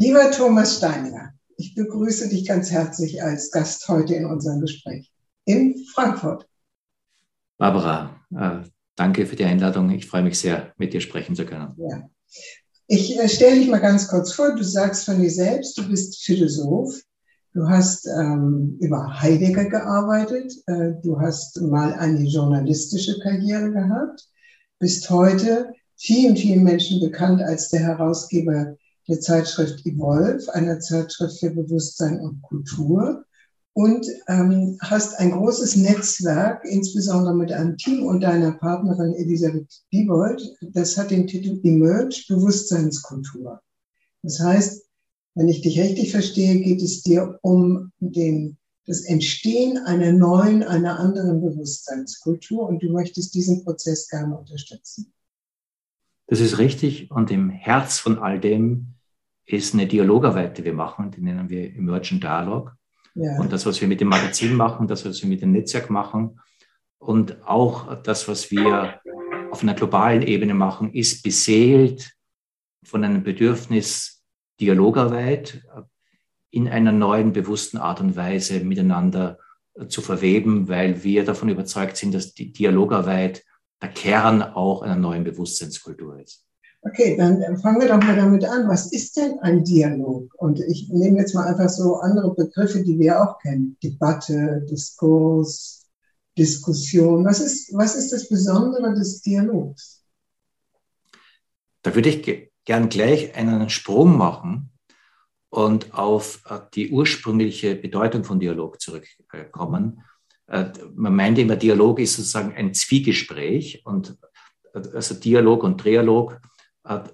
Lieber Thomas Steiniger, ich begrüße dich ganz herzlich als Gast heute in unserem Gespräch in Frankfurt. Barbara, äh, danke für die Einladung. Ich freue mich sehr, mit dir sprechen zu können. Ja. Ich äh, stelle dich mal ganz kurz vor. Du sagst von dir selbst, du bist Philosoph. Du hast ähm, über Heidegger gearbeitet. Äh, du hast mal eine journalistische Karriere gehabt. Bist heute vielen, vielen Menschen bekannt als der Herausgeber der Zeitschrift Evolve, einer Zeitschrift für Bewusstsein und Kultur. Und ähm, hast ein großes Netzwerk, insbesondere mit einem Team und deiner Partnerin Elisabeth Diebold. Das hat den Titel Emerge Bewusstseinskultur. Das heißt, wenn ich dich richtig verstehe, geht es dir um den, das Entstehen einer neuen, einer anderen Bewusstseinskultur und du möchtest diesen Prozess gerne unterstützen. Das ist richtig und im Herz von all dem ist eine Dialogarbeit, die wir machen, die nennen wir Emergent Dialog. Ja. Und das, was wir mit dem Magazin machen, das, was wir mit dem Netzwerk machen und auch das, was wir auf einer globalen Ebene machen, ist beseelt von einem Bedürfnis, Dialogarbeit in einer neuen, bewussten Art und Weise miteinander zu verweben, weil wir davon überzeugt sind, dass die Dialogarbeit der Kern auch einer neuen Bewusstseinskultur ist. Okay, dann fangen wir doch mal damit an. Was ist denn ein Dialog? Und ich nehme jetzt mal einfach so andere Begriffe, die wir auch kennen. Debatte, Diskurs, Diskussion. Was ist, was ist das Besondere des Dialogs? Da würde ich gern gleich einen Sprung machen und auf äh, die ursprüngliche Bedeutung von Dialog zurückkommen. Äh, man meint immer, Dialog ist sozusagen ein Zwiegespräch und äh, also Dialog und Trialog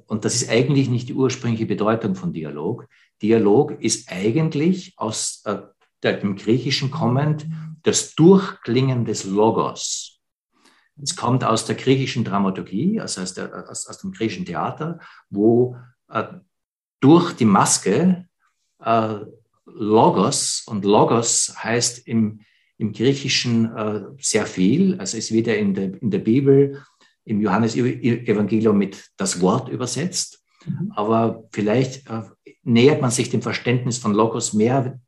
und das ist eigentlich nicht die ursprüngliche Bedeutung von Dialog. Dialog ist eigentlich aus äh, dem Griechischen kommend das Durchklingen des Logos. Es kommt aus der griechischen Dramaturgie, also aus, der, aus, aus dem griechischen Theater, wo äh, durch die Maske äh, Logos, und Logos heißt im, im Griechischen äh, sehr viel, also es wird ja in der, in der Bibel im Johannesevangelium mit das Wort übersetzt. Mhm. Aber vielleicht äh, nähert man sich dem Verständnis von Logos mehr,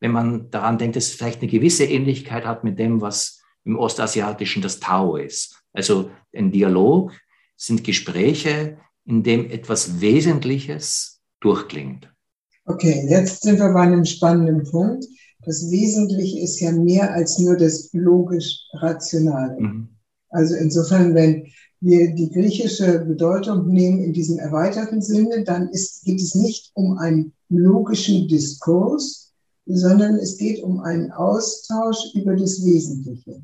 wenn man daran denkt, dass es vielleicht eine gewisse Ähnlichkeit hat mit dem, was im Ostasiatischen das Tao ist. Also ein Dialog sind Gespräche, in dem etwas Wesentliches durchklingt. Okay, jetzt sind wir bei einem spannenden Punkt. Das Wesentliche ist ja mehr als nur das logisch-rationale. Mhm. Also insofern, wenn wir die griechische Bedeutung nehmen in diesem erweiterten Sinne, dann ist, geht es nicht um einen logischen Diskurs, sondern es geht um einen Austausch über das Wesentliche.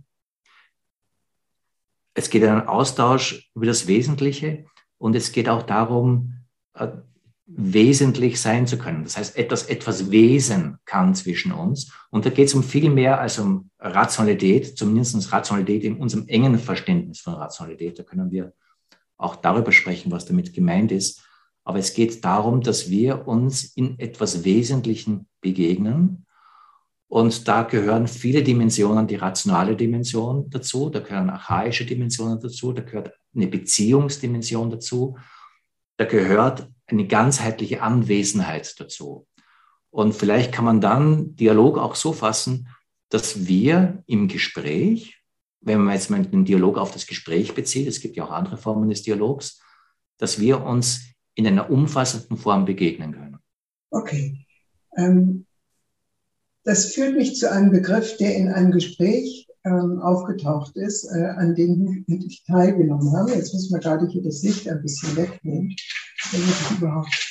Es geht um einen Austausch über das Wesentliche und es geht auch darum, äh, wesentlich sein zu können. Das heißt, etwas, etwas Wesen kann zwischen uns. Und da geht es um viel mehr als um Rationalität, zumindest Rationalität in unserem engen Verständnis von Rationalität. Da können wir auch darüber sprechen, was damit gemeint ist. Aber es geht darum, dass wir uns in etwas Wesentlichen begegnen. Und da gehören viele Dimensionen, die rationale Dimension dazu, da gehören archaische Dimensionen dazu, da gehört eine Beziehungsdimension dazu, da gehört eine ganzheitliche Anwesenheit dazu. Und vielleicht kann man dann Dialog auch so fassen, dass wir im Gespräch, wenn man jetzt mal den Dialog auf das Gespräch bezieht, es gibt ja auch andere Formen des Dialogs, dass wir uns in einer umfassenden Form begegnen können. Okay. Ähm, das führt mich zu einem Begriff, der in einem Gespräch ähm, aufgetaucht ist, äh, an dem ich teilgenommen habe. Jetzt müssen wir gerade hier das Licht ein bisschen wegnehmen damit ich überhaupt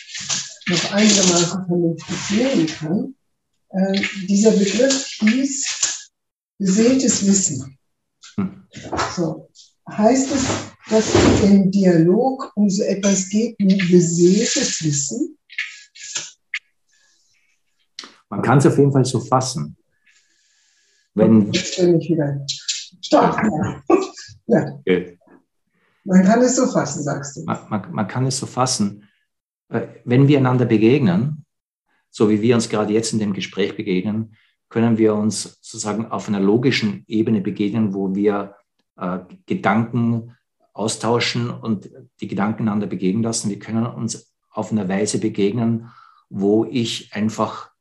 noch einigermaßen vernünftig sehen kann. Äh, dieser Begriff hieß beseeltes Wissen. So. Heißt es, dass es im Dialog um so etwas geht wie beseeltes Wissen? Man kann es auf jeden Fall so fassen. Wenn Jetzt bin ich wieder stark. Ja. Okay. Man kann es so fassen, sagst du. Man, man, man kann es so fassen. Äh, wenn wir einander begegnen, so wie wir uns gerade jetzt in dem Gespräch begegnen, können wir uns sozusagen auf einer logischen Ebene begegnen, wo wir äh, Gedanken austauschen und die Gedanken einander begegnen lassen. Wir können uns auf einer Weise begegnen, wo ich einfach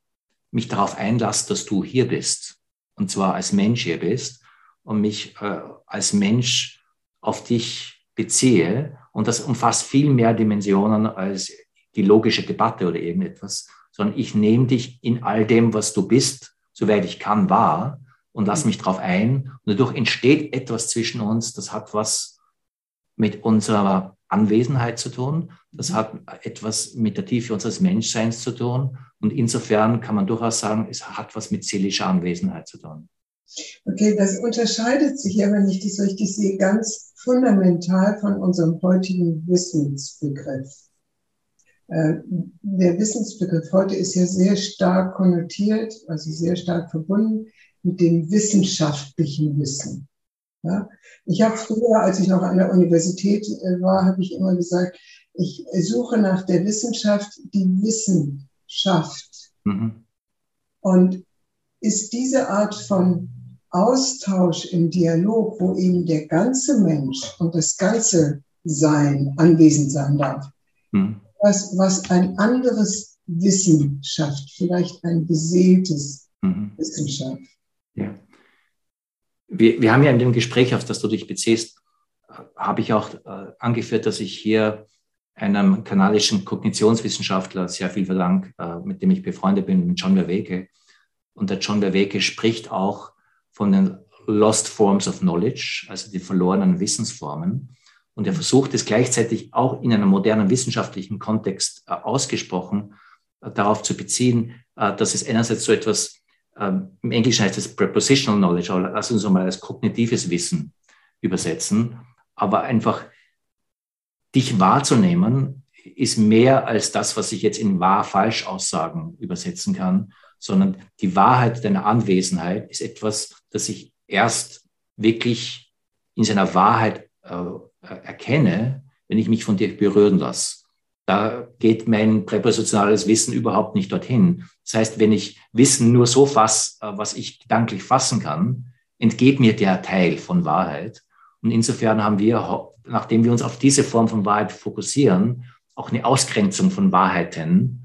mich darauf einlasse, dass du hier bist. Und zwar als Mensch hier bist und mich äh, als Mensch auf dich beziehe. Und das umfasst viel mehr Dimensionen als die logische Debatte oder irgendetwas, sondern ich nehme dich in all dem, was du bist, soweit ich kann, wahr und lass mich darauf ein. Und dadurch entsteht etwas zwischen uns, das hat was mit unserer Anwesenheit zu tun. Das mhm. hat etwas mit der Tiefe unseres Menschseins zu tun. Und insofern kann man durchaus sagen, es hat was mit seelischer Anwesenheit zu tun. Okay, das unterscheidet sich ja, wenn ich das richtig sehe, ganz fundamental von unserem heutigen Wissensbegriff. Äh, der Wissensbegriff heute ist ja sehr stark konnotiert, also sehr stark verbunden mit dem wissenschaftlichen Wissen. Ja? Ich habe früher, als ich noch an der Universität äh, war, habe ich immer gesagt, ich suche nach der Wissenschaft die Wissenschaft. Mhm. Und ist diese Art von Austausch im Dialog, wo eben der ganze Mensch und das ganze Sein anwesend sein darf, mhm. was, was ein anderes Wissen schafft, vielleicht ein beseeltes mhm. Wissenschaft. Ja wir, wir haben ja in dem Gespräch, auf das du dich beziehst, habe ich auch äh, angeführt, dass ich hier einem kanadischen Kognitionswissenschaftler sehr viel verlange, äh, mit dem ich befreundet bin, mit John Verweke. Und der John Verweke spricht auch von den Lost Forms of Knowledge, also die verlorenen Wissensformen. Und er versucht es gleichzeitig auch in einem modernen wissenschaftlichen Kontext äh, ausgesprochen äh, darauf zu beziehen, äh, dass es einerseits so etwas ähm, im Englischen heißt es Prepositional Knowledge, aber lass uns mal als kognitives Wissen übersetzen. Aber einfach dich wahrzunehmen, ist mehr als das, was ich jetzt in wahr-falsch-Aussagen übersetzen kann, sondern die Wahrheit deiner Anwesenheit ist etwas, das ich erst wirklich in seiner Wahrheit äh, erkenne, wenn ich mich von dir berühren lasse. Da geht mein präpositionales Wissen überhaupt nicht dorthin. Das heißt, wenn ich Wissen nur so fasse, äh, was ich gedanklich fassen kann, entgeht mir der Teil von Wahrheit. Und insofern haben wir, nachdem wir uns auf diese Form von Wahrheit fokussieren, auch eine Ausgrenzung von Wahrheiten.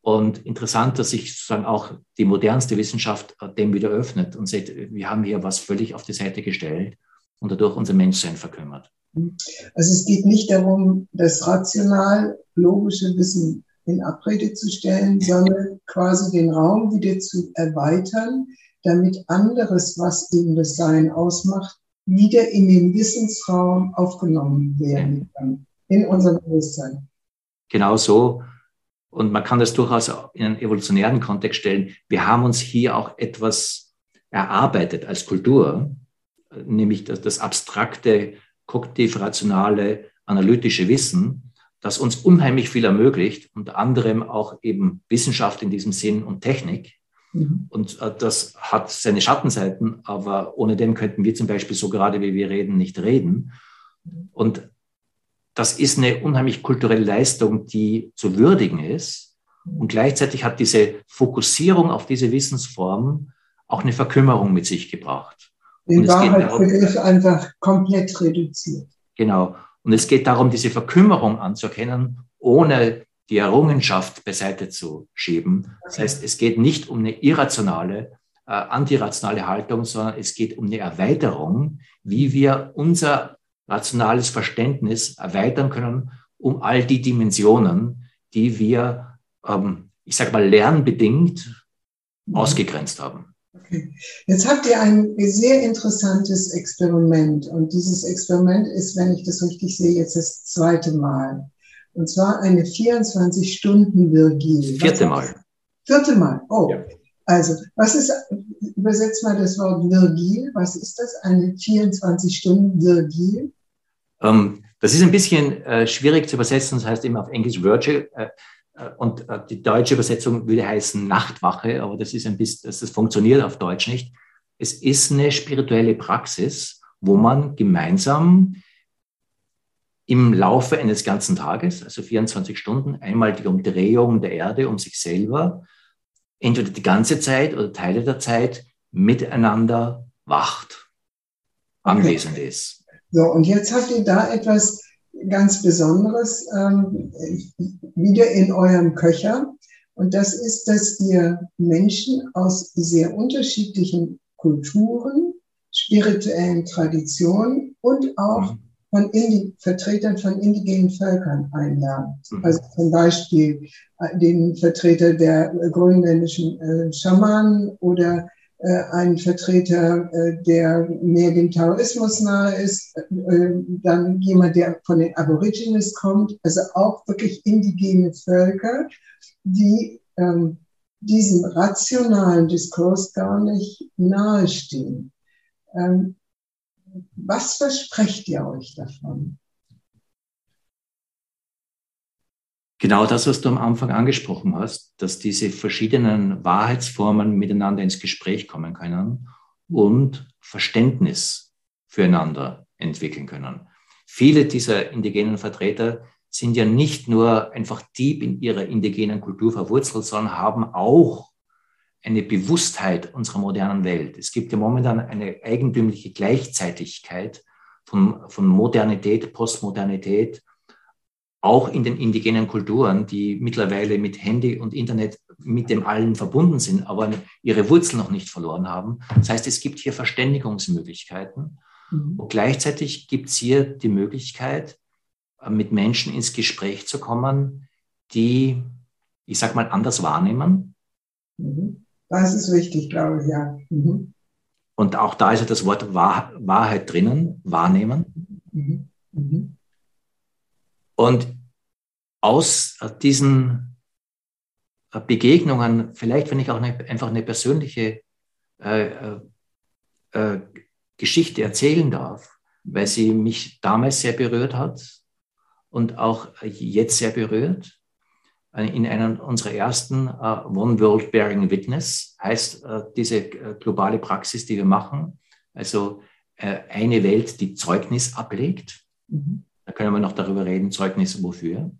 Und interessant, dass sich sozusagen auch die modernste Wissenschaft äh, dem wieder öffnet und sagt, wir haben hier was völlig auf die Seite gestellt und dadurch unser Menschsein verkümmert. Also es geht nicht darum, das rational logische Wissen in Abrede zu stellen, sondern quasi den Raum wieder zu erweitern, damit anderes, was eben das Sein ausmacht, wieder in den Wissensraum aufgenommen werden kann, in unserem Bewusstsein. Genau so. Und man kann das durchaus in einen evolutionären Kontext stellen. Wir haben uns hier auch etwas erarbeitet als Kultur, nämlich das, das abstrakte kognitiv-rationale, analytische Wissen, das uns unheimlich viel ermöglicht, unter anderem auch eben Wissenschaft in diesem Sinn und Technik. Mhm. Und äh, das hat seine Schattenseiten, aber ohne dem könnten wir zum Beispiel so gerade wie wir reden nicht reden. Und das ist eine unheimlich kulturelle Leistung, die zu würdigen ist. Und gleichzeitig hat diese Fokussierung auf diese Wissensform auch eine Verkümmerung mit sich gebracht. Den Wahrheitsbegriff einfach komplett reduziert. Genau. Und es geht darum, diese Verkümmerung anzuerkennen, ohne die Errungenschaft beiseite zu schieben. Das heißt, es geht nicht um eine irrationale, äh, antirationale Haltung, sondern es geht um eine Erweiterung, wie wir unser rationales Verständnis erweitern können, um all die Dimensionen, die wir, ähm, ich sage mal, lernbedingt mhm. ausgegrenzt haben. Okay. Jetzt habt ihr ein sehr interessantes Experiment und dieses Experiment ist, wenn ich das richtig sehe, jetzt das zweite Mal. Und zwar eine 24-Stunden-Virgil. Vierte Mal. Vierte Mal, oh. Ja. Also, was ist, übersetzt mal das Wort Virgil, was ist das? Eine 24-Stunden-Virgil? Ähm, das ist ein bisschen äh, schwierig zu übersetzen, das heißt immer auf Englisch Virgil. Äh, äh, und äh, die deutsche Übersetzung würde heißen Nachtwache, aber das ist ein bisschen, das funktioniert auf Deutsch nicht. Es ist eine spirituelle Praxis, wo man gemeinsam im Laufe eines ganzen Tages, also 24 Stunden, einmal die Umdrehung der Erde um sich selber, entweder die ganze Zeit oder Teile der Zeit miteinander wacht, anwesend ist. So, und jetzt habt ihr da etwas ganz Besonderes ähm, wieder in eurem Köcher. Und das ist, dass wir Menschen aus sehr unterschiedlichen Kulturen, spirituellen Traditionen und auch mhm. von Indi Vertretern von indigenen Völkern einladen. Mhm. Also zum Beispiel äh, den Vertreter der grönländischen äh, Schamanen oder äh, ein Vertreter, äh, der mehr dem Taoismus nahe ist, äh, dann jemand, der von den Aborigines kommt, also auch wirklich indigene Völker, die ähm, diesem rationalen Diskurs gar nicht nahestehen. Ähm, was versprecht ihr euch davon? Genau das, was du am Anfang angesprochen hast, dass diese verschiedenen Wahrheitsformen miteinander ins Gespräch kommen können und Verständnis füreinander entwickeln können. Viele dieser indigenen Vertreter sind ja nicht nur einfach tief in ihrer indigenen Kultur verwurzelt, sondern haben auch eine Bewusstheit unserer modernen Welt. Es gibt ja momentan eine eigentümliche Gleichzeitigkeit von, von Modernität, Postmodernität auch in den indigenen Kulturen, die mittlerweile mit Handy und Internet mit dem allen verbunden sind, aber ihre Wurzeln noch nicht verloren haben. Das heißt, es gibt hier Verständigungsmöglichkeiten. Mhm. Und gleichzeitig gibt es hier die Möglichkeit, äh, mit Menschen ins Gespräch zu kommen, die, ich sag mal, anders wahrnehmen. Mhm. Das ist wichtig, glaube ich, ja. Mhm. Und auch da ist ja das Wort Wahr Wahrheit drinnen, wahrnehmen. Und aus äh, diesen äh, Begegnungen, vielleicht wenn ich auch eine, einfach eine persönliche äh, äh, äh, Geschichte erzählen darf, weil sie mich damals sehr berührt hat und auch jetzt sehr berührt. In einer unserer ersten uh, One World Bearing Witness heißt uh, diese globale Praxis, die wir machen, also eine Welt, die Zeugnis ablegt. Mhm da können wir noch darüber reden, Zeugnis wofür,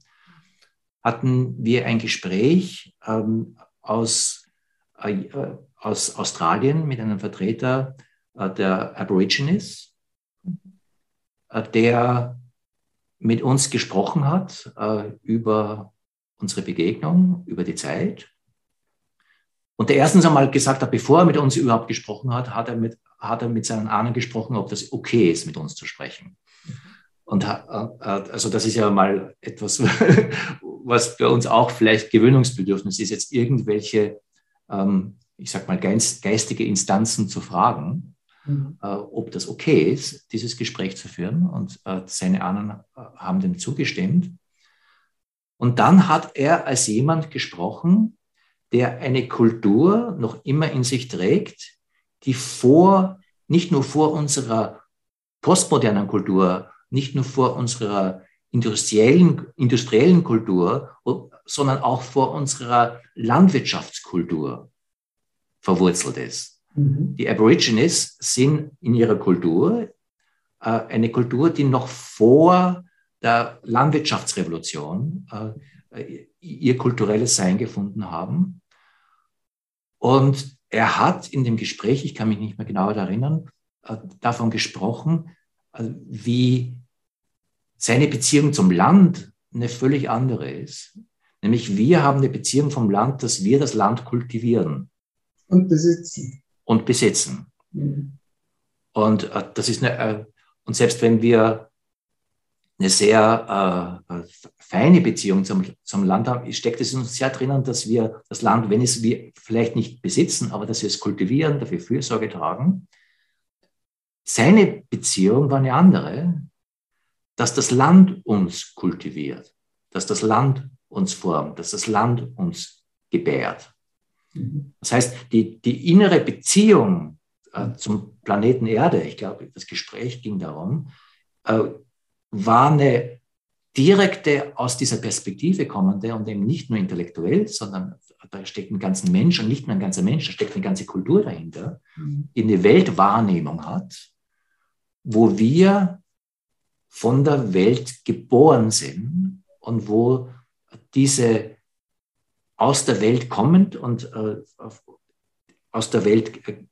hatten wir ein Gespräch ähm, aus, äh, aus Australien mit einem Vertreter äh, der Aborigines, äh, der mit uns gesprochen hat äh, über unsere Begegnung, über die Zeit. Und der erstens einmal gesagt hat, bevor er mit uns überhaupt gesprochen hat, hat er mit, hat er mit seinen Ahnen gesprochen, ob das okay ist, mit uns zu sprechen. Und äh, also das ist ja mal etwas, was bei uns auch vielleicht Gewöhnungsbedürfnis ist, jetzt irgendwelche, ähm, ich sag mal, geistige Instanzen zu fragen, mhm. Äh, ob das okay ist, dieses Gespräch zu führen. Und äh, seine anderen haben dem zugestimmt. Und dann hat er als jemand gesprochen, der eine Kultur noch immer in sich trägt, die vor, nicht nur vor unserer postmodernen Kultur nicht nur vor unserer industriellen, industriellen Kultur, sondern auch vor unserer Landwirtschaftskultur verwurzelt ist. Mhm. Die Aborigines sind in ihrer Kultur äh, eine Kultur, die noch vor der Landwirtschaftsrevolution äh, ihr kulturelles Sein gefunden haben. Und er hat in dem Gespräch, ich kann mich nicht mehr genau erinnern, äh, davon gesprochen, äh, wie seine Beziehung zum Land eine völlig andere ist. Nämlich wir haben eine Beziehung vom Land, dass wir das Land kultivieren. Und besitzen. Und besitzen. Mhm. Und äh, das ist eine, äh, und selbst wenn wir eine sehr äh, feine Beziehung zum, zum Land haben, steckt es in uns sehr drinnen, dass wir das Land, wenn es wir vielleicht nicht besitzen, aber dass wir es kultivieren, dafür Fürsorge tragen. Seine Beziehung war eine andere dass das Land uns kultiviert, dass das Land uns formt, dass das Land uns gebärt. Mhm. Das heißt, die, die innere Beziehung äh, zum Planeten Erde, ich glaube, das Gespräch ging darum, äh, war eine direkte aus dieser Perspektive kommende und eben nicht nur intellektuell, sondern da steckt ein ganzer Mensch und nicht nur ein ganzer Mensch, da steckt eine ganze Kultur dahinter, mhm. die eine Weltwahrnehmung hat, wo wir von der Welt geboren sind und wo diese aus der Welt kommend und äh, aus der Welt äh,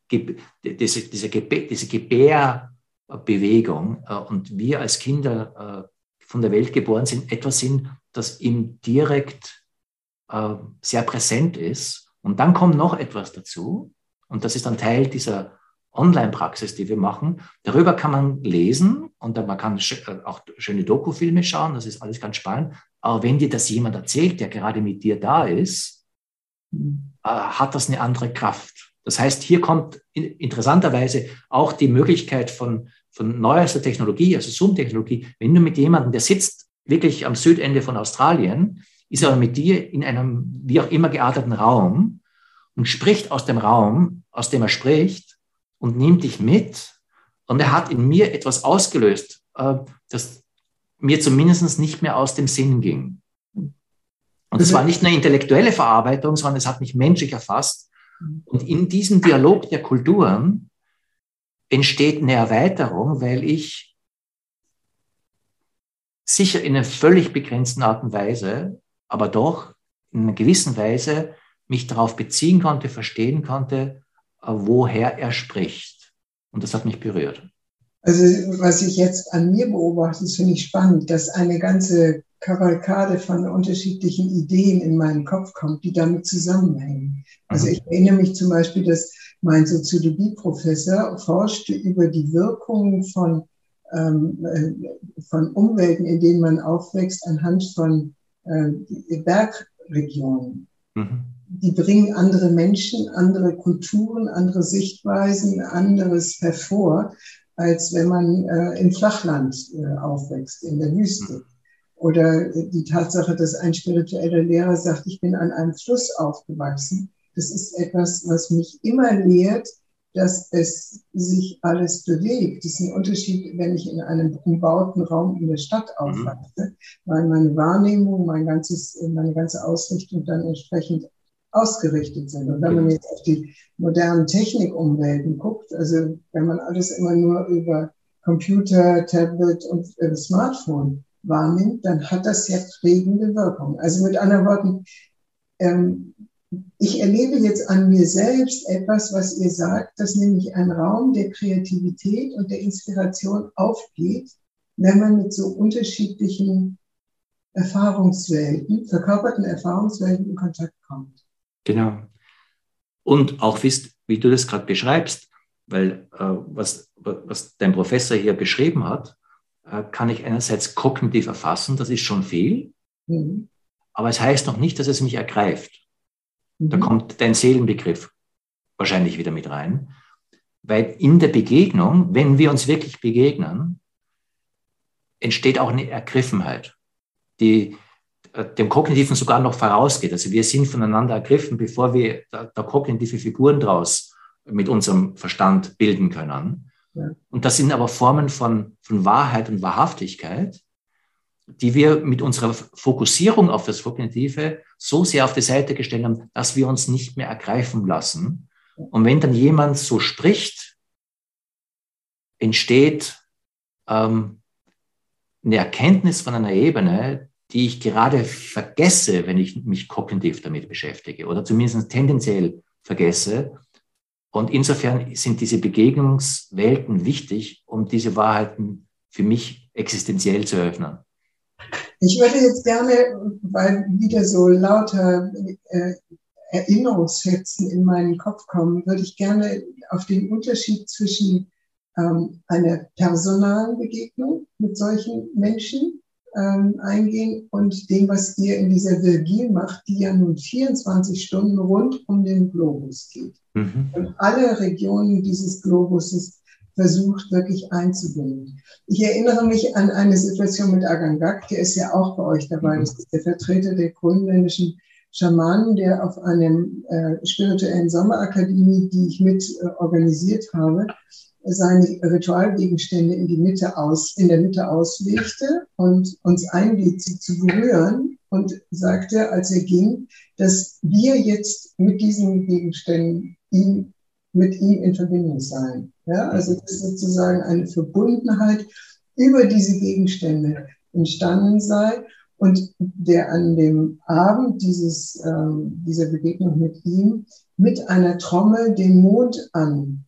diese, diese, Gebär, diese Gebärbewegung äh, und wir als Kinder äh, von der Welt geboren sind, etwas sind, das ihm direkt äh, sehr präsent ist. Und dann kommt noch etwas dazu, und das ist dann Teil dieser Online-Praxis, die wir machen. Darüber kann man lesen und man kann äh, auch schöne Dokufilme schauen, das ist alles ganz spannend. Aber wenn dir das jemand erzählt, der gerade mit dir da ist, mhm. äh, hat das eine andere Kraft. Das heißt, hier kommt interessanterweise auch die Möglichkeit von, von neuester Technologie, also Zoom-Technologie. Wenn du mit jemandem, der sitzt wirklich am Südende von Australien, ist er mit dir in einem wie auch immer gearteten Raum und spricht aus dem Raum, aus dem er spricht und nimmt dich mit. Und er hat in mir etwas ausgelöst, äh, das mir zumindest nicht mehr aus dem Sinn ging. Und es war nicht eine intellektuelle Verarbeitung, sondern es hat mich menschlich erfasst. Und in diesem Dialog der Kulturen entsteht eine Erweiterung, weil ich sicher in einer völlig begrenzten Art und Weise, aber doch in einer gewissen Weise mich darauf beziehen konnte, verstehen konnte, woher er spricht. Und das hat mich berührt. Also was ich jetzt an mir beobachte, das finde ich spannend, dass eine ganze Kavalkade von unterschiedlichen Ideen in meinen Kopf kommt, die damit zusammenhängen. Also mhm. ich erinnere mich zum Beispiel, dass mein Soziologie-Professor forschte über die Wirkungen von, ähm, äh, von Umwelten, in denen man aufwächst, anhand von äh, Bergregionen. Mhm die bringen andere Menschen, andere Kulturen, andere Sichtweisen, anderes hervor, als wenn man äh, im Flachland äh, aufwächst, in der Wüste. Mhm. Oder die Tatsache, dass ein spiritueller Lehrer sagt, ich bin an einem Fluss aufgewachsen. Das ist etwas, was mich immer lehrt, dass es sich alles bewegt. Das ist ein Unterschied, wenn ich in einem umbauten Raum in der Stadt mhm. aufwachse, weil meine Wahrnehmung, mein ganzes, meine ganze Ausrichtung dann entsprechend ausgerichtet sind. Und wenn man jetzt auf die modernen Technikumwelten guckt, also wenn man alles immer nur über Computer, Tablet und äh, Smartphone wahrnimmt, dann hat das ja prägende Wirkung. Also mit anderen Worten, ähm, ich erlebe jetzt an mir selbst etwas, was ihr sagt, dass nämlich ein Raum der Kreativität und der Inspiration aufgeht, wenn man mit so unterschiedlichen Erfahrungswelten, verkörperten Erfahrungswelten in Kontakt kommt. Genau. Und auch wisst, wie du das gerade beschreibst, weil äh, was, was dein Professor hier beschrieben hat, äh, kann ich einerseits kognitiv erfassen, das ist schon viel, mhm. aber es heißt noch nicht, dass es mich ergreift. Mhm. Da kommt dein Seelenbegriff wahrscheinlich wieder mit rein, weil in der Begegnung, wenn wir uns wirklich begegnen, entsteht auch eine Ergriffenheit, die, dem Kognitiven sogar noch vorausgeht. Also wir sind voneinander ergriffen, bevor wir da, da kognitive Figuren draus mit unserem Verstand bilden können. Ja. Und das sind aber Formen von, von Wahrheit und Wahrhaftigkeit, die wir mit unserer Fokussierung auf das Kognitive so sehr auf die Seite gestellt haben, dass wir uns nicht mehr ergreifen lassen. Und wenn dann jemand so spricht, entsteht ähm, eine Erkenntnis von einer Ebene, die ich gerade vergesse, wenn ich mich kognitiv damit beschäftige oder zumindest tendenziell vergesse. Und insofern sind diese Begegnungswelten wichtig, um diese Wahrheiten für mich existenziell zu öffnen. Ich würde jetzt gerne, weil wieder so lauter äh, Erinnerungsfetzen in meinen Kopf kommen, würde ich gerne auf den Unterschied zwischen ähm, einer personalen Begegnung mit solchen Menschen ähm, eingehen und dem, was ihr in dieser Virgil macht, die ja nun 24 Stunden rund um den Globus geht. Mhm. Und alle Regionen dieses Globuses versucht wirklich einzubinden. Ich erinnere mich an eine Situation mit Agangak, der ist ja auch bei euch dabei. Mhm. Das ist der Vertreter der grönländischen Schamanen, der auf einem äh, spirituellen Sommerakademie, die ich mit äh, organisiert habe, seine Ritualgegenstände in die Mitte aus, in der Mitte auslegte und uns einließ, sie zu berühren und sagte, als er ging, dass wir jetzt mit diesen Gegenständen ihm, mit ihm in Verbindung seien. Ja, also das ist sozusagen eine Verbundenheit über diese Gegenstände entstanden sei und der an dem Abend dieses, ähm, dieser Begegnung mit ihm mit einer Trommel den Mond an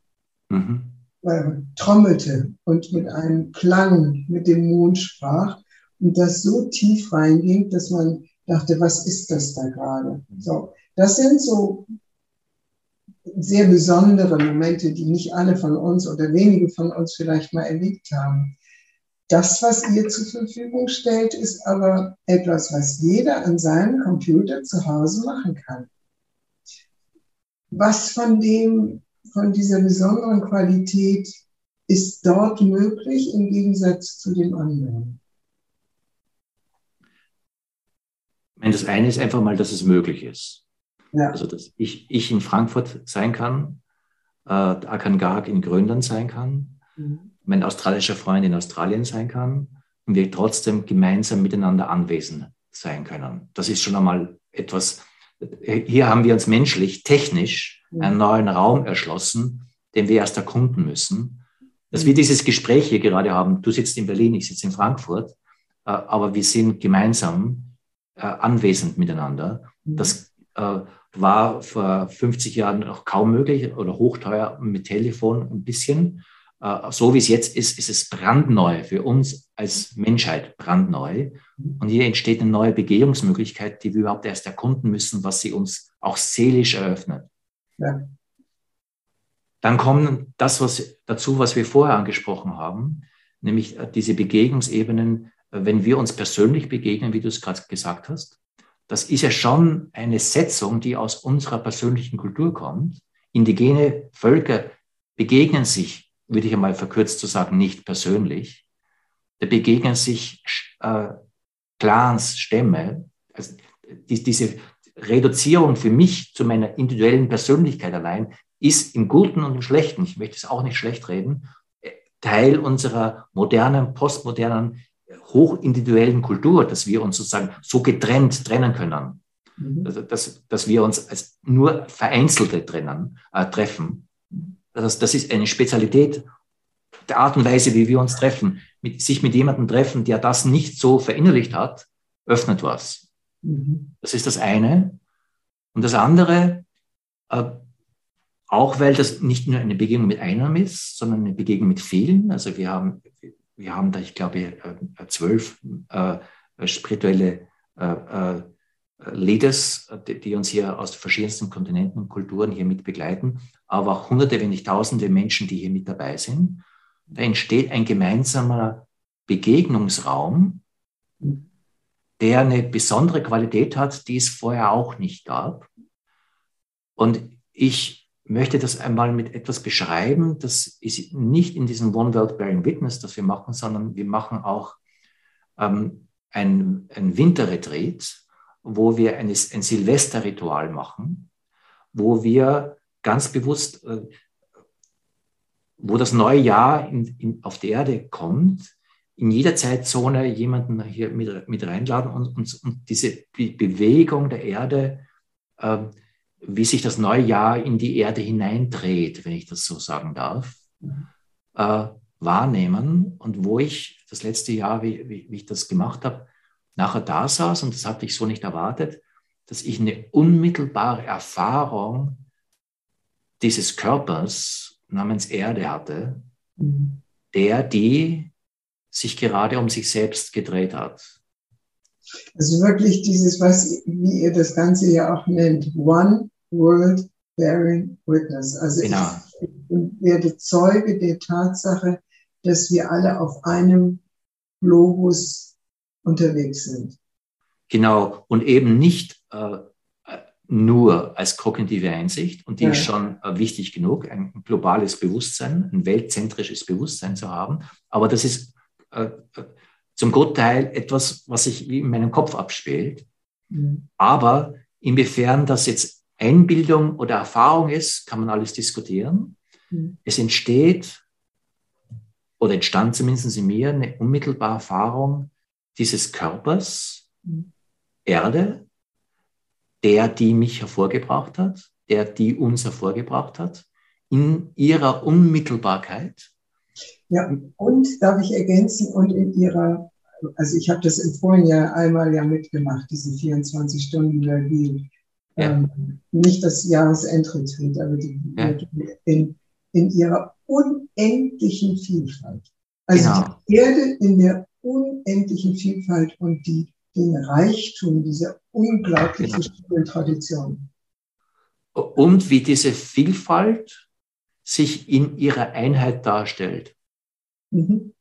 mhm äh, trommelte und mit einem Klang mit dem Mond sprach und das so tief reinging, dass man dachte, was ist das da gerade? So, das sind so sehr besondere Momente, die nicht alle von uns oder wenige von uns vielleicht mal erlebt haben. Das, was ihr zur Verfügung stellt, ist aber etwas, was jeder an seinem Computer zu Hause machen kann. Was von dem, von dieser besonderen Qualität ist dort möglich im Gegensatz zu dem anderen? Das eine ist einfach mal, dass es möglich ist. Ja. Also, dass ich, ich in Frankfurt sein kann, äh, Akan Garg in Grönland sein kann, mhm. mein australischer Freund in Australien sein kann und wir trotzdem gemeinsam miteinander anwesend sein können. Das ist schon einmal etwas, hier haben wir uns menschlich, technisch. Einen neuen Raum erschlossen, den wir erst erkunden müssen. Dass wir mhm. dieses Gespräch hier gerade haben, du sitzt in Berlin, ich sitze in Frankfurt, äh, aber wir sind gemeinsam äh, anwesend miteinander. Mhm. Das äh, war vor 50 Jahren noch kaum möglich oder hochteuer mit Telefon ein bisschen. So wie es jetzt ist, ist es brandneu für uns als Menschheit brandneu. Und hier entsteht eine neue Begehungsmöglichkeit, die wir überhaupt erst erkunden müssen, was sie uns auch seelisch eröffnet. Ja. Dann kommt das was dazu, was wir vorher angesprochen haben, nämlich diese Begegnungsebenen, wenn wir uns persönlich begegnen, wie du es gerade gesagt hast das ist ja schon eine Setzung, die aus unserer persönlichen Kultur kommt. Indigene Völker begegnen sich, würde ich einmal verkürzt zu sagen, nicht persönlich. Da begegnen sich äh, Clans, Stämme. Also die, diese Reduzierung für mich zu meiner individuellen Persönlichkeit allein ist im Guten und im Schlechten, ich möchte es auch nicht schlecht reden, Teil unserer modernen, postmodernen hochindividuellen Kultur, dass wir uns sozusagen so getrennt trennen können. Mhm. Also, dass, dass wir uns als nur Vereinzelte trennen, äh, treffen. Das, das ist eine Spezialität der Art und Weise, wie wir uns treffen. Mit, sich mit jemandem treffen, der das nicht so verinnerlicht hat, öffnet was. Mhm. Das ist das eine. Und das andere, äh, auch weil das nicht nur eine Begegnung mit einem ist, sondern eine Begegnung mit vielen. Also wir haben wir haben da, ich glaube, äh, zwölf äh, spirituelle äh, äh, Leaders, die, die, uns hier aus verschiedensten Kontinenten und Kulturen hier mit begleiten, aber auch hunderte, wenn nicht tausende Menschen, die hier mit dabei sind. Da entsteht ein gemeinsamer Begegnungsraum, der eine besondere Qualität hat, die es vorher auch nicht gab. Und ich möchte das einmal mit etwas beschreiben. Das ist nicht in diesem One World Bearing Witness, das wir machen, sondern wir machen auch ähm, ein, ein Winterretreat, wo wir ein, ein Silvesterritual machen, wo wir ganz bewusst, äh, wo das neue Jahr in, in, auf die Erde kommt, in jeder Zeitzone jemanden hier mit, mit reinladen und, und, und diese Bewegung der Erde äh, wie sich das neue Jahr in die Erde hineindreht, wenn ich das so sagen darf, mhm. äh, wahrnehmen. Und wo ich das letzte Jahr, wie, wie, wie ich das gemacht habe, nachher da saß, und das hatte ich so nicht erwartet, dass ich eine unmittelbare Erfahrung dieses Körpers namens Erde hatte, mhm. der die sich gerade um sich selbst gedreht hat. Also wirklich dieses, was, wie ihr das Ganze ja auch nennt, One World Bearing Witness. Also genau. ich, ich werde Zeuge der Tatsache, dass wir alle auf einem Globus unterwegs sind. Genau, und eben nicht äh, nur als kognitive Einsicht, und die ja. ist schon äh, wichtig genug, ein globales Bewusstsein, ein weltzentrisches Bewusstsein zu haben, aber das ist äh, äh zum Großteil etwas, was sich in meinem Kopf abspielt. Mhm. Aber inwiefern das jetzt Einbildung oder Erfahrung ist, kann man alles diskutieren. Mhm. Es entsteht oder entstand zumindest in mir eine unmittelbare Erfahrung dieses Körpers, mhm. Erde, der, die mich hervorgebracht hat, der, die uns hervorgebracht hat, in ihrer Unmittelbarkeit. Ja, und darf ich ergänzen, und in ihrer, also ich habe das im vorigen Jahr einmal ja mitgemacht, diesen 24 Stunden Vergil. Ja. Ähm, nicht das Jahresendretreat, aber die, ja. in, in ihrer unendlichen Vielfalt. Also genau. die Erde in der unendlichen Vielfalt und die den Reichtum dieser unglaublichen genau. Tradition. Und wie diese Vielfalt sich in ihrer Einheit darstellt. Mhm.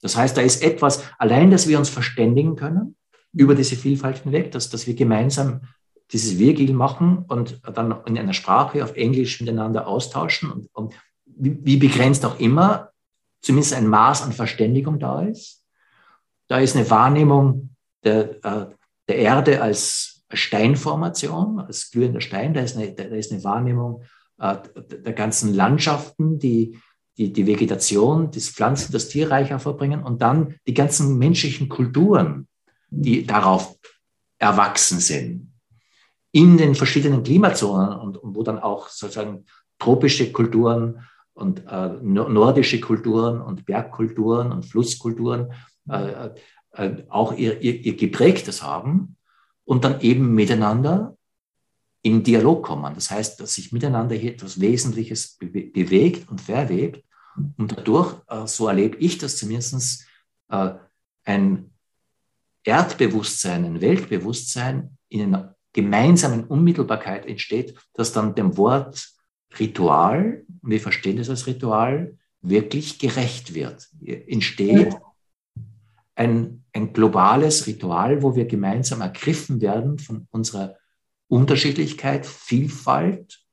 Das heißt, da ist etwas, allein, dass wir uns verständigen können über diese Vielfalt hinweg, dass, dass wir gemeinsam dieses Virgil machen und dann in einer Sprache auf Englisch miteinander austauschen und, und wie begrenzt auch immer, zumindest ein Maß an Verständigung da ist. Da ist eine Wahrnehmung der, äh, der Erde als Steinformation, als glühender Stein. Da ist eine, da ist eine Wahrnehmung äh, der ganzen Landschaften, die die, die Vegetation, das Pflanzen, das Tierreich hervorbringen und dann die ganzen menschlichen Kulturen, die darauf erwachsen sind. In den verschiedenen Klimazonen und, und wo dann auch sozusagen tropische Kulturen und äh, nordische Kulturen und Bergkulturen und Flusskulturen äh, äh, auch ihr, ihr, ihr Geprägtes haben und dann eben miteinander in Dialog kommen. Das heißt, dass sich miteinander hier etwas Wesentliches be bewegt und verwebt. Und dadurch, äh, so erlebe ich das zumindest, äh, ein Erdbewusstsein, ein Weltbewusstsein in einer gemeinsamen Unmittelbarkeit entsteht, das dann dem Wort Ritual, wir verstehen das als Ritual, wirklich gerecht wird. Entsteht ein, ein globales Ritual, wo wir gemeinsam ergriffen werden von unserer Unterschiedlichkeit, Vielfalt,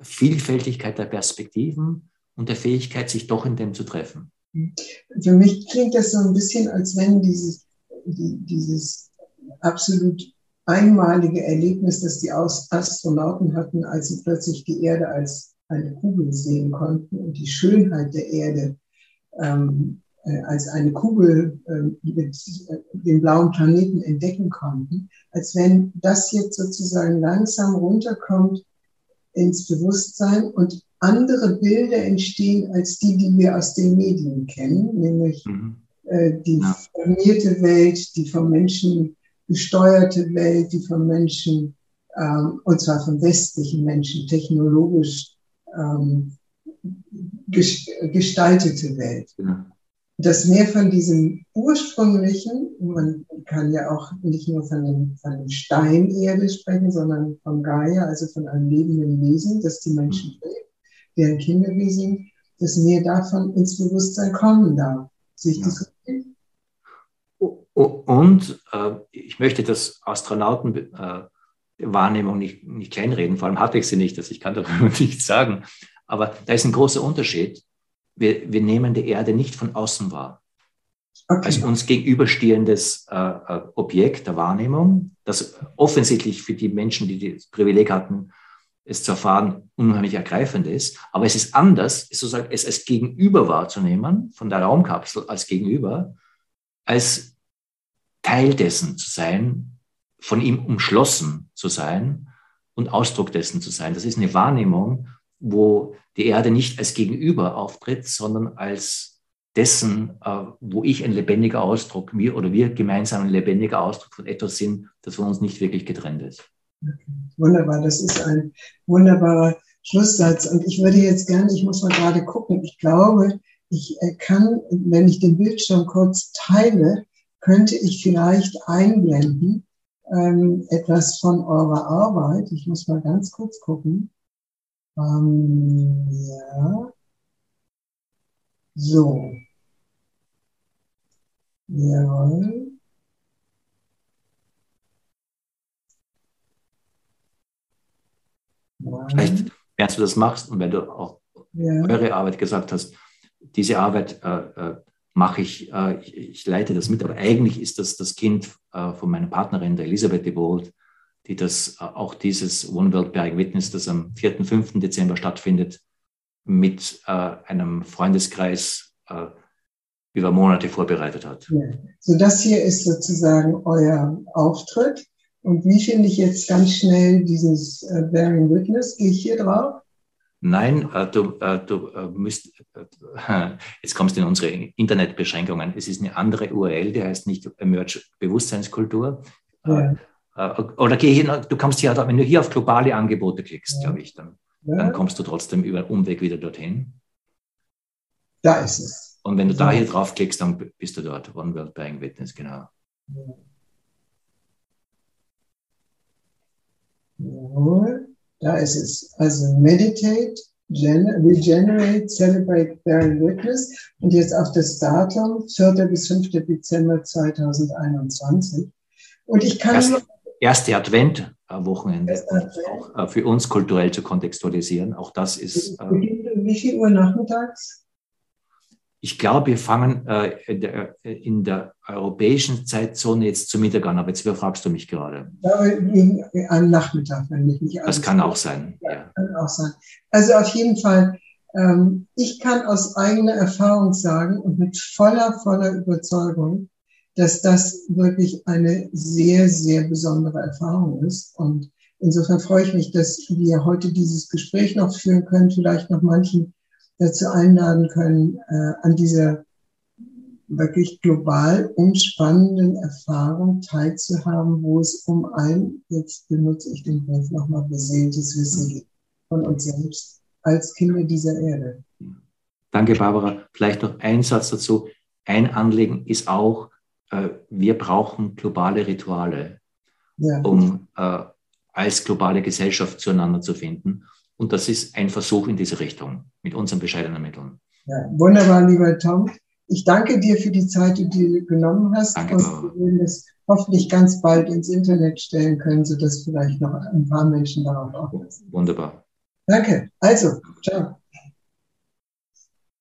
Vielfältigkeit der Perspektiven und der Fähigkeit, sich doch in dem zu treffen. Für mich klingt das so ein bisschen, als wenn dieses, dieses absolut einmalige Erlebnis, das die Astronauten hatten, als sie plötzlich die Erde als eine Kugel sehen konnten und die Schönheit der Erde ähm, äh, als eine Kugel äh, mit äh, dem blauen Planeten entdecken konnten, als wenn das jetzt sozusagen langsam runterkommt ins Bewusstsein und andere Bilder entstehen als die, die wir aus den Medien kennen, nämlich mhm. die ja. formierte Welt, die vom Menschen gesteuerte Welt, die vom Menschen, ähm, und zwar von westlichen Menschen, technologisch ähm, gestaltete Welt. Ja das mehr von diesem ursprünglichen, man kann ja auch nicht nur von dem, von dem Steinerde sprechen, sondern von Gaia, also von einem lebenden Wesen, das die Menschen trägt, mhm. deren Kinder wir sind, dass mehr davon ins Bewusstsein kommen darf. Sich das und äh, ich möchte das Astronautenwahrnehmung äh, nicht, nicht kleinreden, vor allem hatte ich sie nicht, also ich kann darüber nichts sagen. Aber da ist ein großer Unterschied wir, wir nehmen die Erde nicht von außen wahr. Okay. Als uns gegenüberstehendes äh, äh, Objekt der Wahrnehmung, das offensichtlich für die Menschen, die das Privileg hatten, es zu erfahren, unheimlich ergreifend ist. Aber es ist anders, sozusagen es als Gegenüber wahrzunehmen, von der Raumkapsel als Gegenüber, als Teil dessen zu sein, von ihm umschlossen zu sein und Ausdruck dessen zu sein. Das ist eine Wahrnehmung, wo die Erde nicht als Gegenüber auftritt, sondern als dessen, äh, wo ich ein lebendiger Ausdruck, wir oder wir gemeinsam ein lebendiger Ausdruck von etwas sind, das von uns nicht wirklich getrennt ist. Wunderbar, das ist ein wunderbarer Schlusssatz. Und ich würde jetzt gerne, ich muss mal gerade gucken, ich glaube, ich äh, kann, wenn ich den Bildschirm kurz teile, könnte ich vielleicht einblenden ähm, etwas von eurer Arbeit. Ich muss mal ganz kurz gucken. Ähm, ja. So. Jawohl. Vielleicht, während du das machst und wenn du auch ja. eure Arbeit gesagt hast, diese Arbeit äh, äh, mache ich, äh, ich, ich, leite das mit, aber eigentlich ist das das Kind äh, von meiner Partnerin, der Elisabeth de Bold, die das äh, auch dieses One World Bearing Witness, das am 4. 5. Dezember stattfindet, mit äh, einem Freundeskreis äh, über Monate vorbereitet hat. Ja. So, das hier ist sozusagen euer Auftritt. Und wie finde ich jetzt ganz schnell dieses äh, Bearing Witness? Gehe ich hier drauf? Nein, äh, du, äh, du müsst, jetzt kommst du in unsere Internetbeschränkungen. Es ist eine andere URL, die heißt nicht Emerge Bewusstseinskultur. Ja. Äh, oder geh hier, du kommst hier, wenn du hier auf globale Angebote klickst, glaube ich, dann, ja. dann kommst du trotzdem über Umweg wieder dorthin. Da ist es. Und wenn du da hier drauf klickst, dann bist du dort. One World Buying Witness, genau. Jawohl, da ist es. Also meditate, regenerate, celebrate, bearing witness. Und jetzt auf das Datum, 4. bis 5. Dezember 2021. Und ich kann Erst, erste Advent-Wochenende, auch äh, für uns kulturell zu kontextualisieren. Auch das ist. Äh, Wie viel Uhr nachmittags? Ich glaube, wir fangen äh, in, der, in, der, europäischen Zeitzone jetzt zu Mittag an, aber jetzt überfragst du mich gerade. Ja, am Nachmittag, wenn ich nicht Das kann auch sein. Ja, kann auch sein. Also auf jeden Fall, ähm, ich kann aus eigener Erfahrung sagen und mit voller, voller Überzeugung, dass das wirklich eine sehr, sehr besondere Erfahrung ist. Und insofern freue ich mich, dass wir heute dieses Gespräch noch führen können, vielleicht noch manchen dazu einladen können, äh, an dieser wirklich global umspannenden Erfahrung teilzuhaben, wo es um ein, jetzt benutze ich den Begriff nochmal, beseeltes Wissen geht von uns selbst als Kinder dieser Erde. Danke, Barbara. Vielleicht noch ein Satz dazu. Ein Anliegen ist auch, äh, wir brauchen globale Rituale, ja. um äh, als globale Gesellschaft zueinander zu finden. Und das ist ein Versuch in diese Richtung mit unseren bescheidenen Mitteln. Ja, wunderbar, lieber Tom. Ich danke dir für die Zeit, die du genommen hast. Danke, und wir werden es hoffentlich ganz bald ins Internet stellen können, sodass vielleicht noch ein paar Menschen darauf aufpassen. Wunderbar. Danke. Also, ciao.